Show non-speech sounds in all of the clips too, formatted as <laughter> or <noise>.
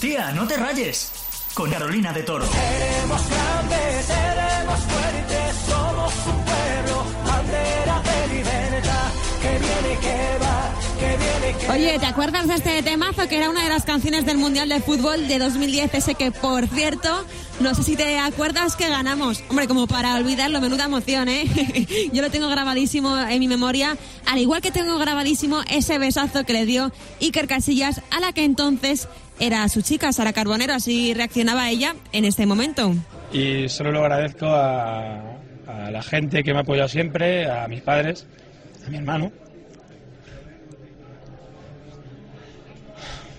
Tía, no te rayes. Con Carolina de Toro. Seremos grandes, seremos fuertes, somos un pueblo, bandera de libertad, que viene, que Oye, ¿te acuerdas de este temazo que era una de las canciones del Mundial de Fútbol de 2010? Ese que, por cierto, no sé si te acuerdas que ganamos. Hombre, como para olvidarlo, menuda emoción, ¿eh? <laughs> Yo lo tengo grabadísimo en mi memoria, al igual que tengo grabadísimo ese besazo que le dio Iker Casillas a la que entonces era su chica, Sara Carbonero. Así reaccionaba ella en este momento. y solo lo agradezco a, a la gente que me ha apoyado siempre, a mis padres, a mi hermano.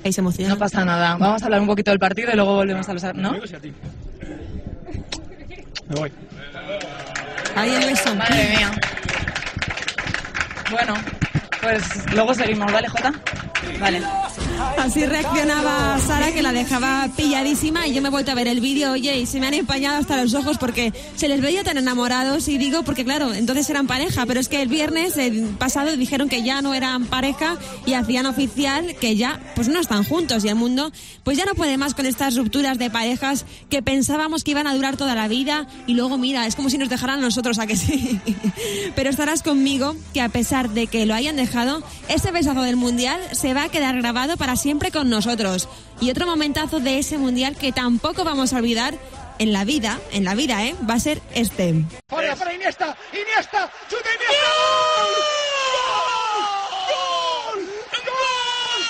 Ahí se emociona. No pasa nada. Vamos a hablar un poquito del partido y luego volvemos a los... ¿No? Me voy. Ahí el beso. Madre mía. Bueno, pues luego seguimos, ¿vale, Jota? Vale. Así reaccionaba Sara, que la dejaba pilladísima. Y yo me he vuelto a ver el vídeo, oye, y se me han empañado hasta los ojos porque se les veía tan enamorados. Y digo, porque claro, entonces eran pareja, pero es que el viernes el pasado dijeron que ya no eran pareja y hacían oficial que ya, pues no están juntos. Y el mundo, pues ya no puede más con estas rupturas de parejas que pensábamos que iban a durar toda la vida. Y luego, mira, es como si nos dejaran nosotros, a que sí. <laughs> pero estarás conmigo que a pesar de que lo hayan dejado, ese besazo del mundial se va a quedar grabado para siempre con nosotros. Y otro momentazo de ese mundial que tampoco vamos a olvidar en la vida, en la vida, ¿eh? Va a ser este. Para, para Iniesta, Iniesta, chuta Iniesta. ¡Gol! ¡Gol!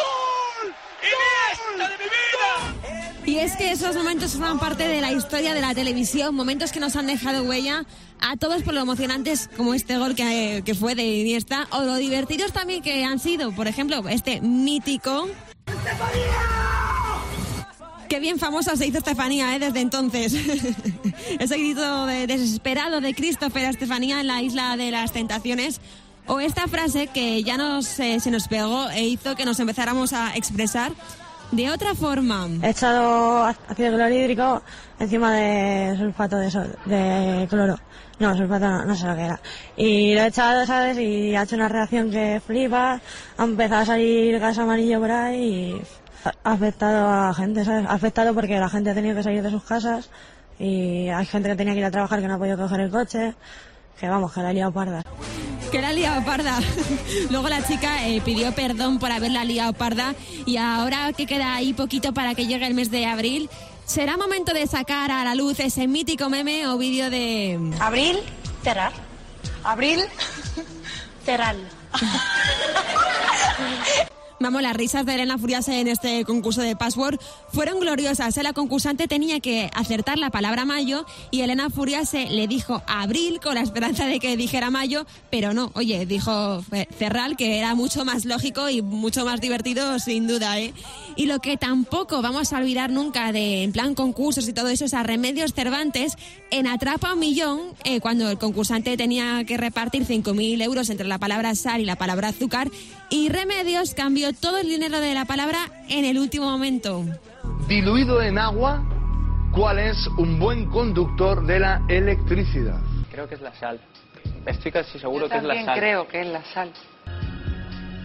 ¡Gol! ¡Iniesta de mi vida! Y es que esos momentos forman parte de la historia de la televisión, momentos que nos han dejado huella a todos por lo emocionantes como este gol que, que fue de Iniesta, o lo divertidos también que han sido, por ejemplo, este mítico... Qué bien famosa se hizo Estefanía ¿eh? desde entonces. <laughs> Ese grito de- desesperado de Christopher a Estefanía en la isla de las tentaciones. O esta frase que ya nos, eh, se nos pegó e hizo que nos empezáramos a expresar de otra forma. He echado ácido clorhídrico encima de sulfato de, de cloro. No, sulfato no, no sé lo que era. Y lo he echado, ¿sabes? Y ha hecho una reacción que flipa. Ha empezado a salir gas amarillo por ahí y ha afectado a gente, ¿sabes? Ha afectado porque la gente ha tenido que salir de sus casas y hay gente que tenía que ir a trabajar que no ha podido coger el coche. Que vamos, que la he liado parda. Que la ha liado parda. <laughs> Luego la chica eh, pidió perdón por haberla liado parda y ahora que queda ahí poquito para que llegue el mes de abril, será momento de sacar a la luz ese mítico meme o vídeo de... Abril, cerrar. Abril, <laughs> cerrar. <laughs> Vamos, las risas de Elena Furiase en este concurso de Password fueron gloriosas. ¿eh? La concursante tenía que acertar la palabra mayo y Elena Furiase le dijo abril con la esperanza de que dijera mayo, pero no, oye, dijo eh, cerral, que era mucho más lógico y mucho más divertido, sin duda. ¿eh? Y lo que tampoco vamos a olvidar nunca de, en plan concursos y todo eso, es a Remedios Cervantes en Atrapa un Millón, eh, cuando el concursante tenía que repartir 5.000 euros entre la palabra sal y la palabra azúcar, y Remedios cambió todo el dinero de la palabra en el último momento. Diluido en agua, ¿cuál es un buen conductor de la electricidad? Creo que es la sal. Estoy casi seguro Yo que es la sal. creo que es la sal.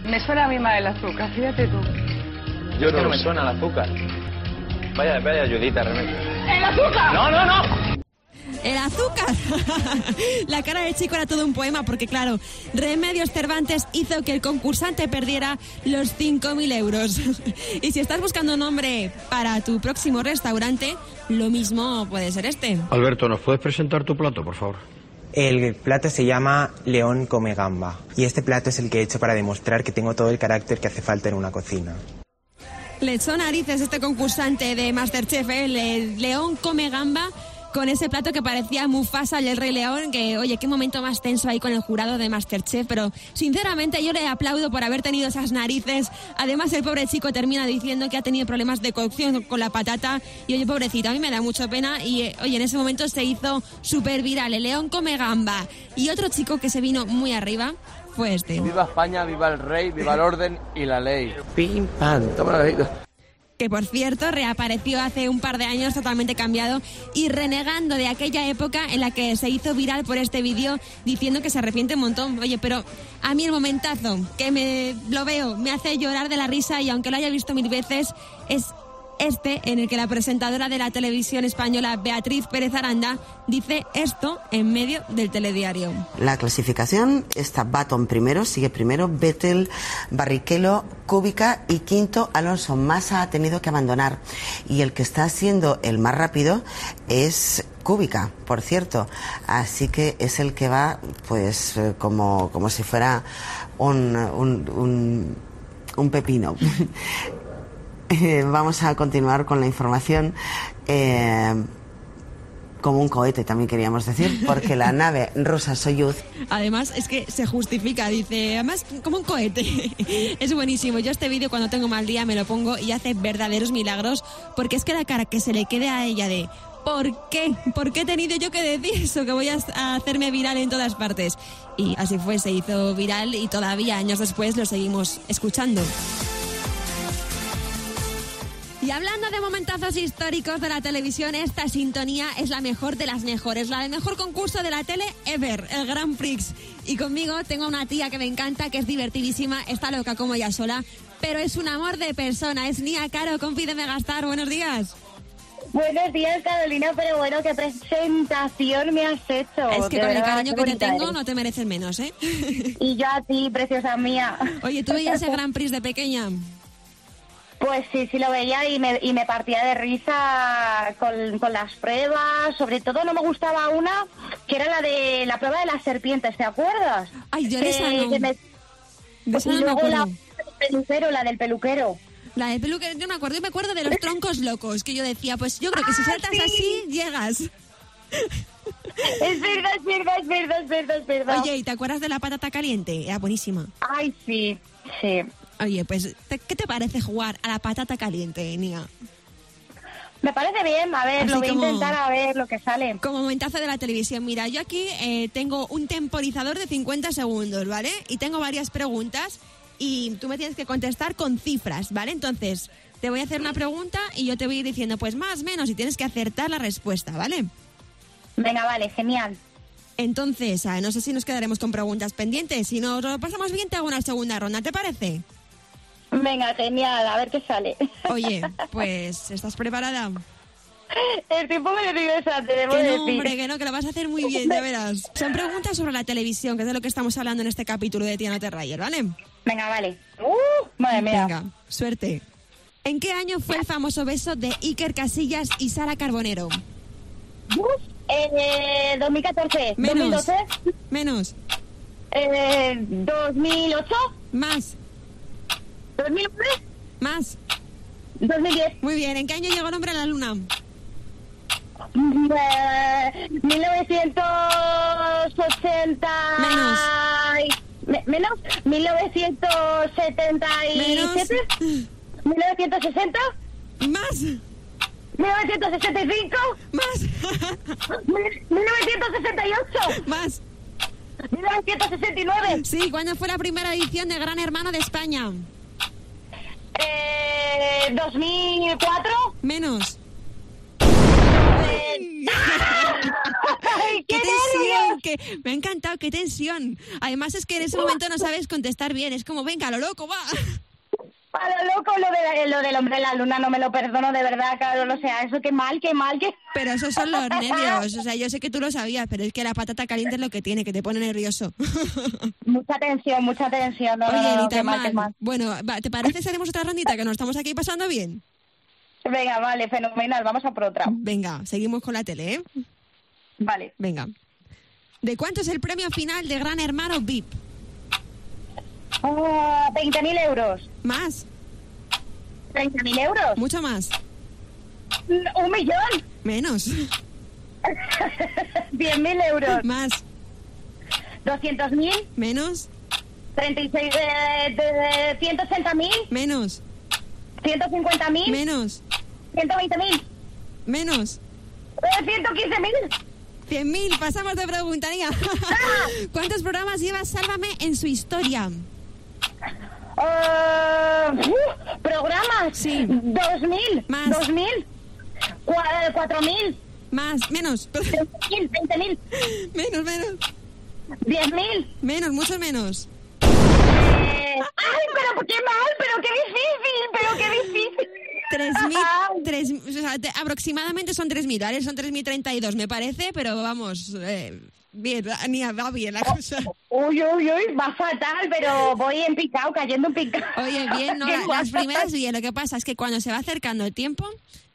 Me suena a mí más el azúcar, fíjate tú. Yo es que no me suena el azúcar. Vaya, vaya ayudita, remedio. ¡El azúcar! No, no, no. El azúcar. <laughs> la cara del chico era todo un poema porque, claro, Remedios Cervantes hizo que el concursante perdiera los 5.000 euros. <laughs> y si estás buscando un nombre para tu próximo restaurante, lo mismo puede ser este. Alberto, ¿nos puedes presentar tu plato, por favor? El plato se llama León come gamba y este plato es el que he hecho para demostrar que tengo todo el carácter que hace falta en una cocina. Le echó narices este concursante de Masterchef, ¿eh? Le- León come gamba con ese plato que parecía Mufasa y el Rey León, que oye, qué momento más tenso ahí con el jurado de Masterchef, pero sinceramente yo le aplaudo por haber tenido esas narices. Además el pobre chico termina diciendo que ha tenido problemas de cocción con la patata y oye, pobrecito, a mí me da mucho pena y eh, oye, en ese momento se hizo súper viral, el León come gamba. Y otro chico que se vino muy arriba fue este. Viva España, viva el rey, viva el orden y la ley. Pim pam, toma la que por cierto reapareció hace un par de años totalmente cambiado y renegando de aquella época en la que se hizo viral por este vídeo diciendo que se arrepiente un montón. Oye, pero a mí el momentazo que me lo veo me hace llorar de la risa y aunque lo haya visto mil veces es este en el que la presentadora de la televisión española Beatriz Pérez Aranda dice esto en medio del telediario. La clasificación está Baton primero, sigue primero Vettel, Barrichello, Kubica y quinto Alonso. Massa ha tenido que abandonar y el que está siendo el más rápido es Kubica, por cierto. Así que es el que va pues eh, como, como si fuera un, un, un, un pepino. <laughs> Eh, <laughs> vamos a continuar con la información. Eh, como un cohete, también queríamos decir, porque la <laughs> nave rusa Soyuz. Además, es que se justifica, dice, además, como un cohete. <laughs> es buenísimo. Yo este vídeo, cuando tengo mal día, me lo pongo y hace verdaderos milagros, porque es que la cara que se le quede a ella de. ¿Por qué? ¿Por qué he tenido yo que decir eso? Que voy a a hacerme viral en todas partes. Y así fue, se hizo viral y todavía años después lo seguimos escuchando. Y hablando de momentazos históricos de la televisión, esta sintonía es la mejor de las mejores, la del mejor concurso de la tele ever, el Grand Prix. Y conmigo tengo una tía que me encanta, que es divertidísima, está loca como ella sola, pero es un amor de persona, es Nia Caro, compídeme gastar, buenos días. Buenos días, Carolina, pero bueno, qué presentación me has hecho. Es que De con el cariño que te tengo no te mereces menos, ¿eh? Y yo a ti, preciosa mía. Oye, ¿tú veías el <laughs> Grand Prix de pequeña? Pues sí, sí lo veía y me, y me partía de risa con, con las pruebas. Sobre todo no me gustaba una que era la de la prueba de las serpientes, ¿te acuerdas? Ay, yo de esa no. que me- De esa y no me luego la del peluquero, la del peluquero. La de peluquero, yo me acuerdo, yo me acuerdo de los troncos locos, que yo decía, pues yo creo que si Ah, saltas sí. así, llegas. Es verdad, es verdad, es verdad, es verdad, es verdad. Oye, ¿y te acuerdas de la patata caliente? Era buenísima. Ay, sí, sí. Oye, pues, ¿te- ¿qué te parece jugar a la patata caliente, Nia? Me parece bien, a ver, Así lo voy como- a intentar a ver lo que sale. Como momentazo de la televisión, mira, yo aquí eh, tengo un temporizador de 50 segundos, ¿vale? Y tengo varias preguntas y tú me tienes que contestar con cifras, ¿vale? Entonces, te voy a hacer una pregunta y yo te voy a ir diciendo, pues más, menos, y tienes que acertar la respuesta, ¿vale? Venga, vale, genial. Entonces, ah, no sé si nos quedaremos con preguntas pendientes. Si nos lo pasamos bien, te hago una segunda ronda, ¿te parece? Venga, genial, a ver qué sale. Oye, <laughs> pues, ¿estás preparada? Estoy poco nerviosa, te debo Que no, decir. hombre, que no, que lo vas a hacer muy bien, ya verás. Son preguntas sobre la televisión, que es de lo que estamos hablando en este capítulo de Tía No Te Rayes, ¿vale? Venga, vale. Uh, madre mía. Venga, suerte. ¿En qué año fue el famoso beso de Iker Casillas y Sara Carbonero? Eh, 2014. Menos. 2012. Menos. Eh, 2008. Más. 2009. Más. 2010. Muy bien. ¿En qué año llegó el hombre a la luna? Eh, 1980. Menos. Me- menos. 1977. 1960. Más. 1965. Más. 1968. Más. 1969. Sí, ¿cuándo fue la primera edición de Gran Hermano de España? Eh, 2004. Menos. Eh, ¡Ay, ¡Qué qué tensión! Que me ha encantado, qué tensión. Además es que en ese momento no sabes contestar bien. Es como, venga, lo loco, va. A lo loco lo, de, lo del hombre en la luna, no me lo perdono de verdad, Carol. O sea, eso qué mal, qué mal, qué... Pero esos son los nervios. O sea, yo sé que tú lo sabías, pero es que la patata caliente es lo que tiene, que te pone nervioso. <laughs> Mucha tensión, mucha tensión. No, Oye, no, no, ni qué mal, qué mal. Bueno, ¿te parece si haremos otra rondita? Que nos estamos aquí pasando bien. Venga, vale, fenomenal. Vamos a por otra. Venga, seguimos con la tele, ¿eh? Vale. Venga. ¿De cuánto es el premio final de Gran Hermano VIP? Ah, 20.000 euros. ¿Más? ¿30.000 euros? ¿Mucho más? ¿Un millón? Menos. <laughs> 10.000 euros. ¿Más? ¿200.000? ¿Menos? 36, eh, de, 180.000? ¿Menos? 150.000? ¿Menos? 120.000? ¿Menos? Eh, 115.000? 100.000, pasamos de preguntaría. <laughs> ¿Cuántos programas lleva Sálvame en su historia? Ah, uh, ¿Programas? Sí. ¿2.000? Más. ¿2.000? Cua- ¿4.000? Más, menos. <laughs> 20.000? ¿20.000? menos, menos. ¿10.000? Menos, mucho menos. Eh, ¡Ay, pero qué mal! ¡Pero qué difícil! ¡Pero qué difícil! 3.000, tres- o sea, te- aproximadamente son 3.000, ¿vale? Son 3.032, me parece, pero vamos, eh, bien, Ania, va bien la cosa. Uy, uy, uy, va fatal, pero <laughs> voy en picado, cayendo en picado. Oye, bien, no, <laughs> la- las primeras bien, lo que pasa es que cuando se va acercando el tiempo,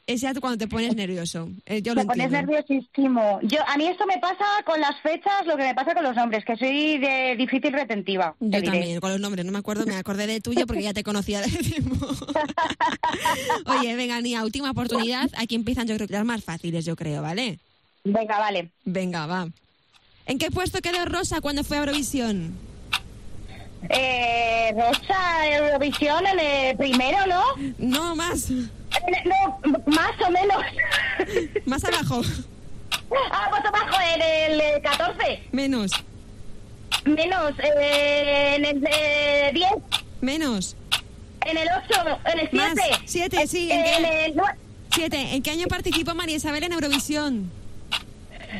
es ya cuando te pones nervioso. Eh, yo Me lo pones entiendo. nerviosísimo. Yo, a mí esto me pasa con las fechas, lo que me pasa con los nombres, que soy de difícil retentiva. Yo te diré. también, con los nombres, no me acuerdo, me acordé de tuyo porque ya te conocía de tiempo. <laughs> Oye, venga, Nia, última oportunidad. Aquí empiezan, yo creo que las más fáciles, yo creo, ¿vale? Venga, vale. Venga, va. ¿En qué puesto quedó Rosa cuando fue a Eurovisión? Eh, Rosa Eurovisión en el primero, ¿no? No, más. No, más o menos. <laughs> Más abajo. Ah, pues abajo, en el eh, 14. Menos. Menos, eh, en el eh, 10. Menos. En el 8, en el 7. Más. Siete, sí. ¿En, En qué? el, nue- Siete. ¿En qué año participó María Isabel en Eurovisión?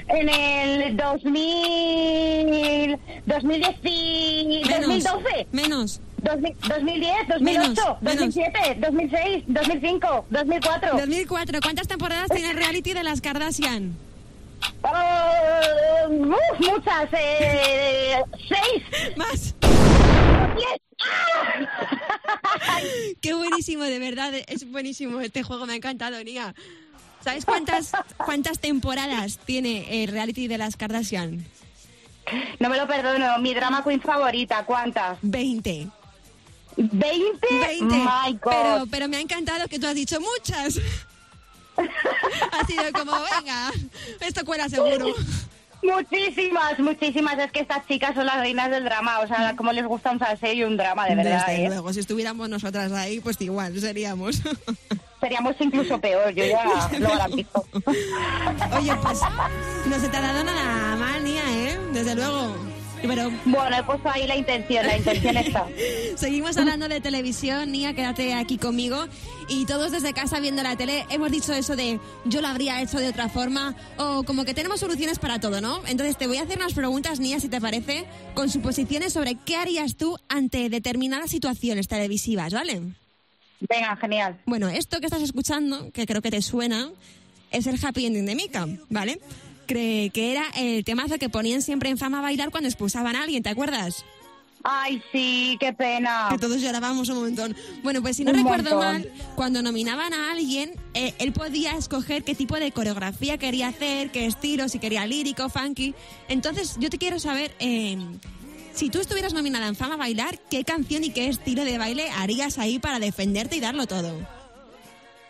En el 2000, 2010, y- Menos. 2012. Menos. 2000 2010, 2008, Menos, menos. 2007, 2006, 2005, 2004. 2004. ¿Cuántas temporadas tiene el reality de las Kardashian? Uf, muchas, eh, seis. Más. Diez. <laughs> Qué buenísimo, de verdad, es buenísimo este juego, me ha encantado, Nia. ¿Sabes cuántas, cuántas temporadas tiene el reality de las Kardashian? No me lo perdono, mi drama queen favorita, ¿cuántas? 20. ¿20? 20. My God. Pero, pero me ha encantado que tú has dicho muchas. ha sido como, venga, esto cuela seguro. Muchísimas, muchísimas. Es que estas chicas son las reinas del drama. O sea, como les gusta un salseo y un drama, de verdad. Desde ¿eh? luego, si estuviéramos nosotras ahí, pues igual seríamos. Seríamos incluso peor, yo ya <laughs> lo garantizo. Oye, pues no se te ha dado nada mal, Nia, ¿eh? Desde luego. Pero Bueno, he puesto ahí la intención, la intención está. <laughs> Seguimos hablando de televisión, Nia, quédate aquí conmigo. Y todos desde casa viendo la tele hemos dicho eso de yo lo habría hecho de otra forma o como que tenemos soluciones para todo, ¿no? Entonces te voy a hacer unas preguntas, Nia, si te parece, con suposiciones sobre qué harías tú ante determinadas situaciones televisivas, ¿vale? Venga, genial. Bueno, esto que estás escuchando, que creo que te suena, es el Happy Ending de Mika, ¿vale? Cree que era el temazo que ponían siempre en fama a bailar cuando expulsaban a alguien, ¿te acuerdas? Ay, sí, qué pena. Que todos llorábamos un montón. Bueno, pues si no Un recuerdo montón. mal, cuando nominaban a alguien, eh, él podía escoger qué tipo de coreografía quería hacer, qué estilo, si quería lírico, funky. Entonces, yo te quiero saber, eh, si tú estuvieras nominada en Fama a Bailar, ¿qué canción y qué estilo de baile harías ahí para defenderte y darlo todo?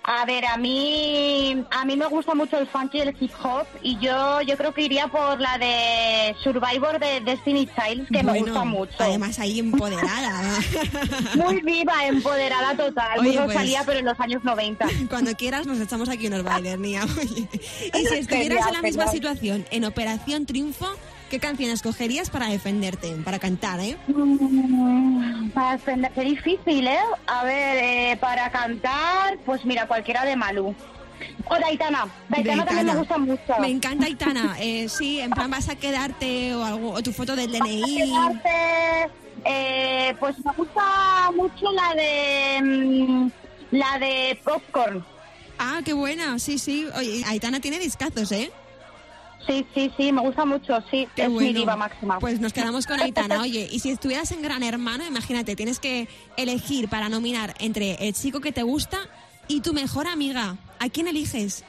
A ver, a mí a mí me gusta mucho el funk y el hip hop y yo yo creo que iría por la de Survivor de Destiny Child, que me gusta mucho. Además, ahí empoderada. <laughs> Muy viva, empoderada total. Oye, Muy pues- Rosalía, pero en los años 90. <laughs> Cuando quieras nos echamos aquí unos bailes, Nia. <laughs> Y si estuvieras Genial, en la misma genial. situación, en Operación Triunfo, ¿qué canción escogerías para defenderte, para cantar, eh? Mm, Para defender, qué difícil, ¿eh? A ver, eh, para cantar, pues mira, cualquiera de Malú. O de Aitana. De Aitana también me Aitana. gusta mucho. Me encanta Aitana. Eh, sí, en plan vas a quedarte o algo, o tu foto del DNI. Quedarte, eh, pues me gusta mucho la de mm, la de Popcorn. Ah, qué buena, sí, sí. Oye, Aitana tiene discazos, ¿eh? Sí, sí, sí, me gusta mucho, sí, Qué es mi diva máxima. Pues nos quedamos con Aitana. Oye, y si estuvieras en Gran Hermano, imagínate, tienes que elegir para nominar entre el chico que te gusta y tu mejor amiga. ¿A quién eliges?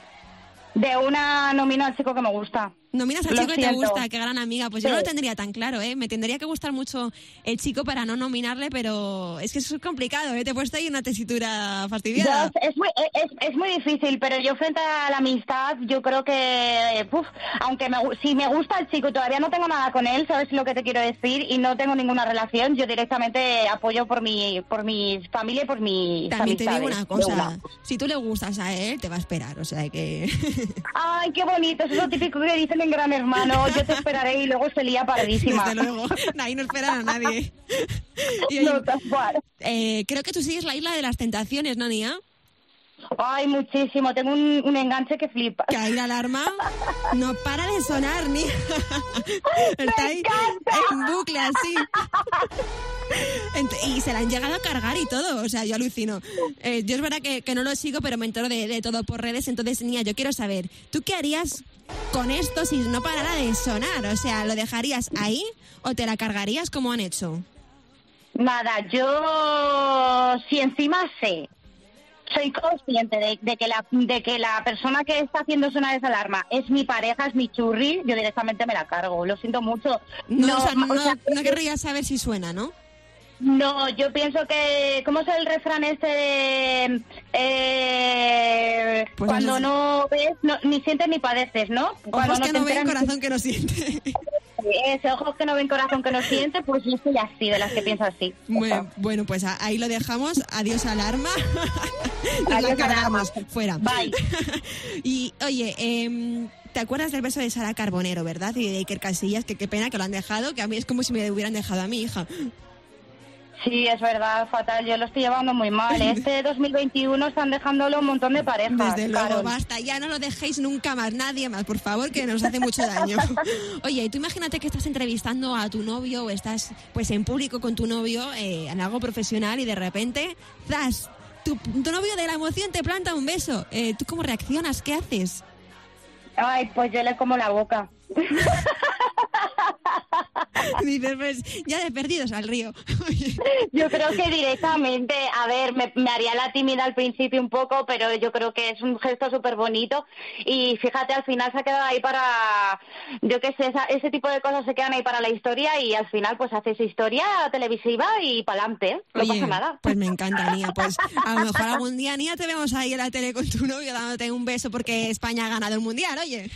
De una nomino al chico que me gusta. Nominas al Lo chico que te gusta, qué gran amiga. Pues yo no lo tendría tan claro, ¿eh? Me tendría que gustar mucho el chico para no nominarle, pero es que eso es complicado, ¿eh? Te he puesto ahí una tesitura fastidiada. Yo- es, muy, es, es muy difícil, pero yo frente a la amistad, yo creo que, uf, aunque me, si me gusta el chico, todavía no tengo nada con él, ¿sabes lo que te quiero decir? Y no tengo ninguna relación, yo directamente apoyo por mi, por mi familia y por mi También te digo una cosa, una. si tú le gustas a él, te va a esperar, o sea que... Ay, qué bonito, eso es lo típico que dicen en Gran Hermano, yo te esperaré y luego se lía <laughs> pardísima. Desde luego, ahí no esperan a nadie. <laughs> Y oye, eh, creo que tú sigues la isla de las tentaciones, ¿no, Nia? Ay, muchísimo, tengo un, un enganche que flipa. Que ahí la alarma <laughs> no para de sonar, Nia. Está ahí en bucle así. Y se la han llegado a cargar y todo, o sea, yo alucino. Eh, yo es verdad que, que no lo sigo, pero me entero de, de todo por redes, entonces, Nia, yo quiero saber, ¿tú qué harías con esto si no parara de sonar? O sea, ¿lo dejarías ahí o te la cargarías como han hecho? Nada, yo si encima sé, soy consciente de, de que la de que la persona que está haciendo sonar esa alarma es mi pareja, es mi churri, yo directamente me la cargo. Lo siento mucho. No, o sea, no, o sea, no querrías saber si suena, ¿no? no, yo pienso que ¿cómo es el refrán este de eh, Pues cuando no sé. no ves, no- ni sientes ni padeces, ¿no? Cuando Ojos que te no ven, corazón que no siente. Ese ojos que no ven, corazón que no siente, pues yo soy así, de las que pienso así. Bueno, bueno, pues ahí lo dejamos. Adiós alarma. <laughs> Nos la Adiós, cargamos. Fuera. Bye. <laughs> y oye, em, ¿te acuerdas del beso de Sara Carbonero, verdad? Y de Iker Casillas, que qué pena que lo han dejado, que a mí es como si me hubieran dejado a mi hija. Sí, es verdad, fatal. Yo lo estoy llevando muy mal. <laughs> Este 2021 están dejándolo un montón de parejas. Desde luego, Carol. basta, ya no lo dejéis nunca más, nadie más, por favor, que nos hace mucho daño. <laughs> Oye, y tú imagínate que estás entrevistando a tu novio o estás pues en público con tu novio eh, en algo profesional y de repente, ¡zas! Tu, tu novio de la emoción te planta un beso. Eh, ¿Tú cómo reaccionas? ¿Qué haces? Ay, pues yo le como la boca. <laughs> Dices, pues ya de perdidos al río. <laughs> Yo creo que directamente, a ver, me, me haría la tímida al principio un poco, pero yo creo que es un gesto súper bonito y fíjate, al final se ha quedado ahí para, yo qué sé, esa- ese tipo de cosas se quedan ahí para la historia y al final pues haces historia televisiva y para adelante, no Oye, pasa nada. Pues me encanta, Nia. <laughs> Pues a lo mejor algún día, Nia, te vemos ahí en la tele con tu novio dándote un beso porque España ha ganado el mundial, oye.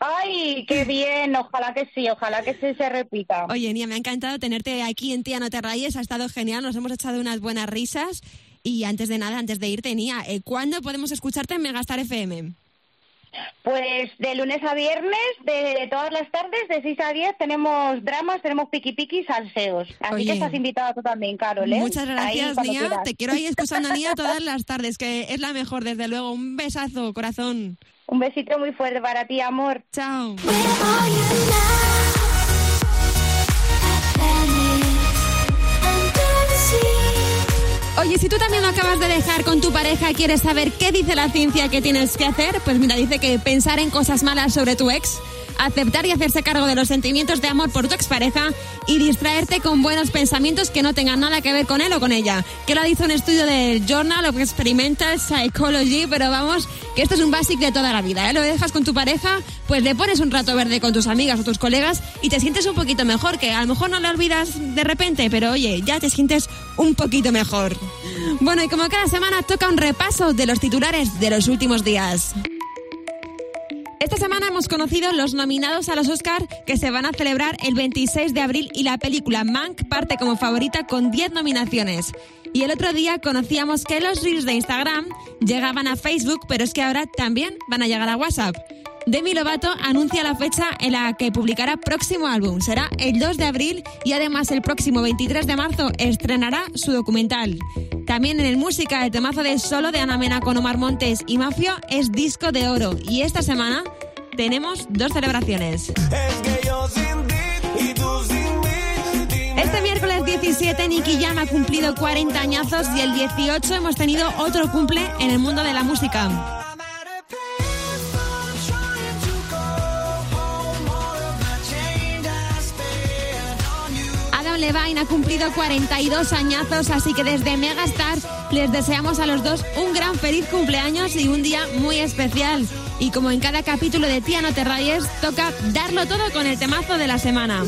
Ay, qué <laughs> bien, ojalá que sí, ojalá que sí se repita. Oye, Nia, me ha encantado tenerte aquí en Tía No Te Rayes, ha estado genial, nos hemos echado unas buenas risas. Y antes de nada, antes de irte, Nia, eh, ¿cuándo podemos escucharte en Megastar FM? Pues de lunes a viernes, de todas las tardes, de 6 a 10, tenemos dramas, tenemos piqui piqui y salseos. Así Oye. que estás invitada tú también, Carol, ¿eh? Muchas Ahí, gracias, cuando Nia. quieras. Te quiero ahí escuchando a Nia todas las tardes, que es la mejor, desde luego. Un besazo, corazón. Un besito muy fuerte para ti, amor. Chao. Oye, si tú también lo acabas de dejar con tu pareja y quieres saber qué dice la ciencia que tienes que hacer, pues mira, dice que pensar en cosas malas sobre tu ex, aceptar y hacerse cargo de los sentimientos de amor por tu expareja y distraerte con buenos pensamientos que no tengan nada que ver con él o con ella. Que lo dice un estudio del Journal of Experimental Psychology, pero vamos, que esto es un basic de toda la vida, ¿eh? Lo dejas con tu pareja, pues le pones un rato verde con tus amigas o tus colegas y te sientes un poquito mejor, que a lo mejor no le olvidas de repente, pero oye, ya te sientes un poquito mejor. Bueno, y como cada semana toca un repaso de los titulares de los últimos días. Esta semana hemos conocido los nominados a los Oscar que se van a celebrar el 26 de abril y la película Mank parte como favorita con 10 nominaciones. Y el otro día conocíamos que los reels de Instagram llegaban a Facebook, pero es que ahora también van a llegar a WhatsApp. Demi Lovato anuncia la fecha en la que publicará próximo álbum. Será el 2 de abril y además el próximo 23 de marzo estrenará su documental. También en el música, el temazo de Solo de Ana Mena con Omar Montes y Mafio es disco de oro. Y esta semana tenemos dos celebraciones. Este miércoles 17 Nicky Jam ha cumplido 40 añazos y el 18 hemos tenido otro cumple en el mundo de la música. Levine ha cumplido 42 añazos, así que desde Megastar les deseamos a los dos un gran feliz cumpleaños y un día muy especial. Y como en cada capítulo de Tía No Te Rayes, toca darlo todo con el temazo de la semana.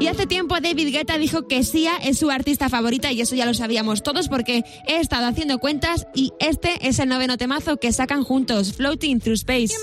Y hace tiempo David Guetta dijo que Sia es su artista favorita y eso ya lo sabíamos todos porque he estado haciendo cuentas y este es el noveno temazo que sacan juntos, Floating Through Space.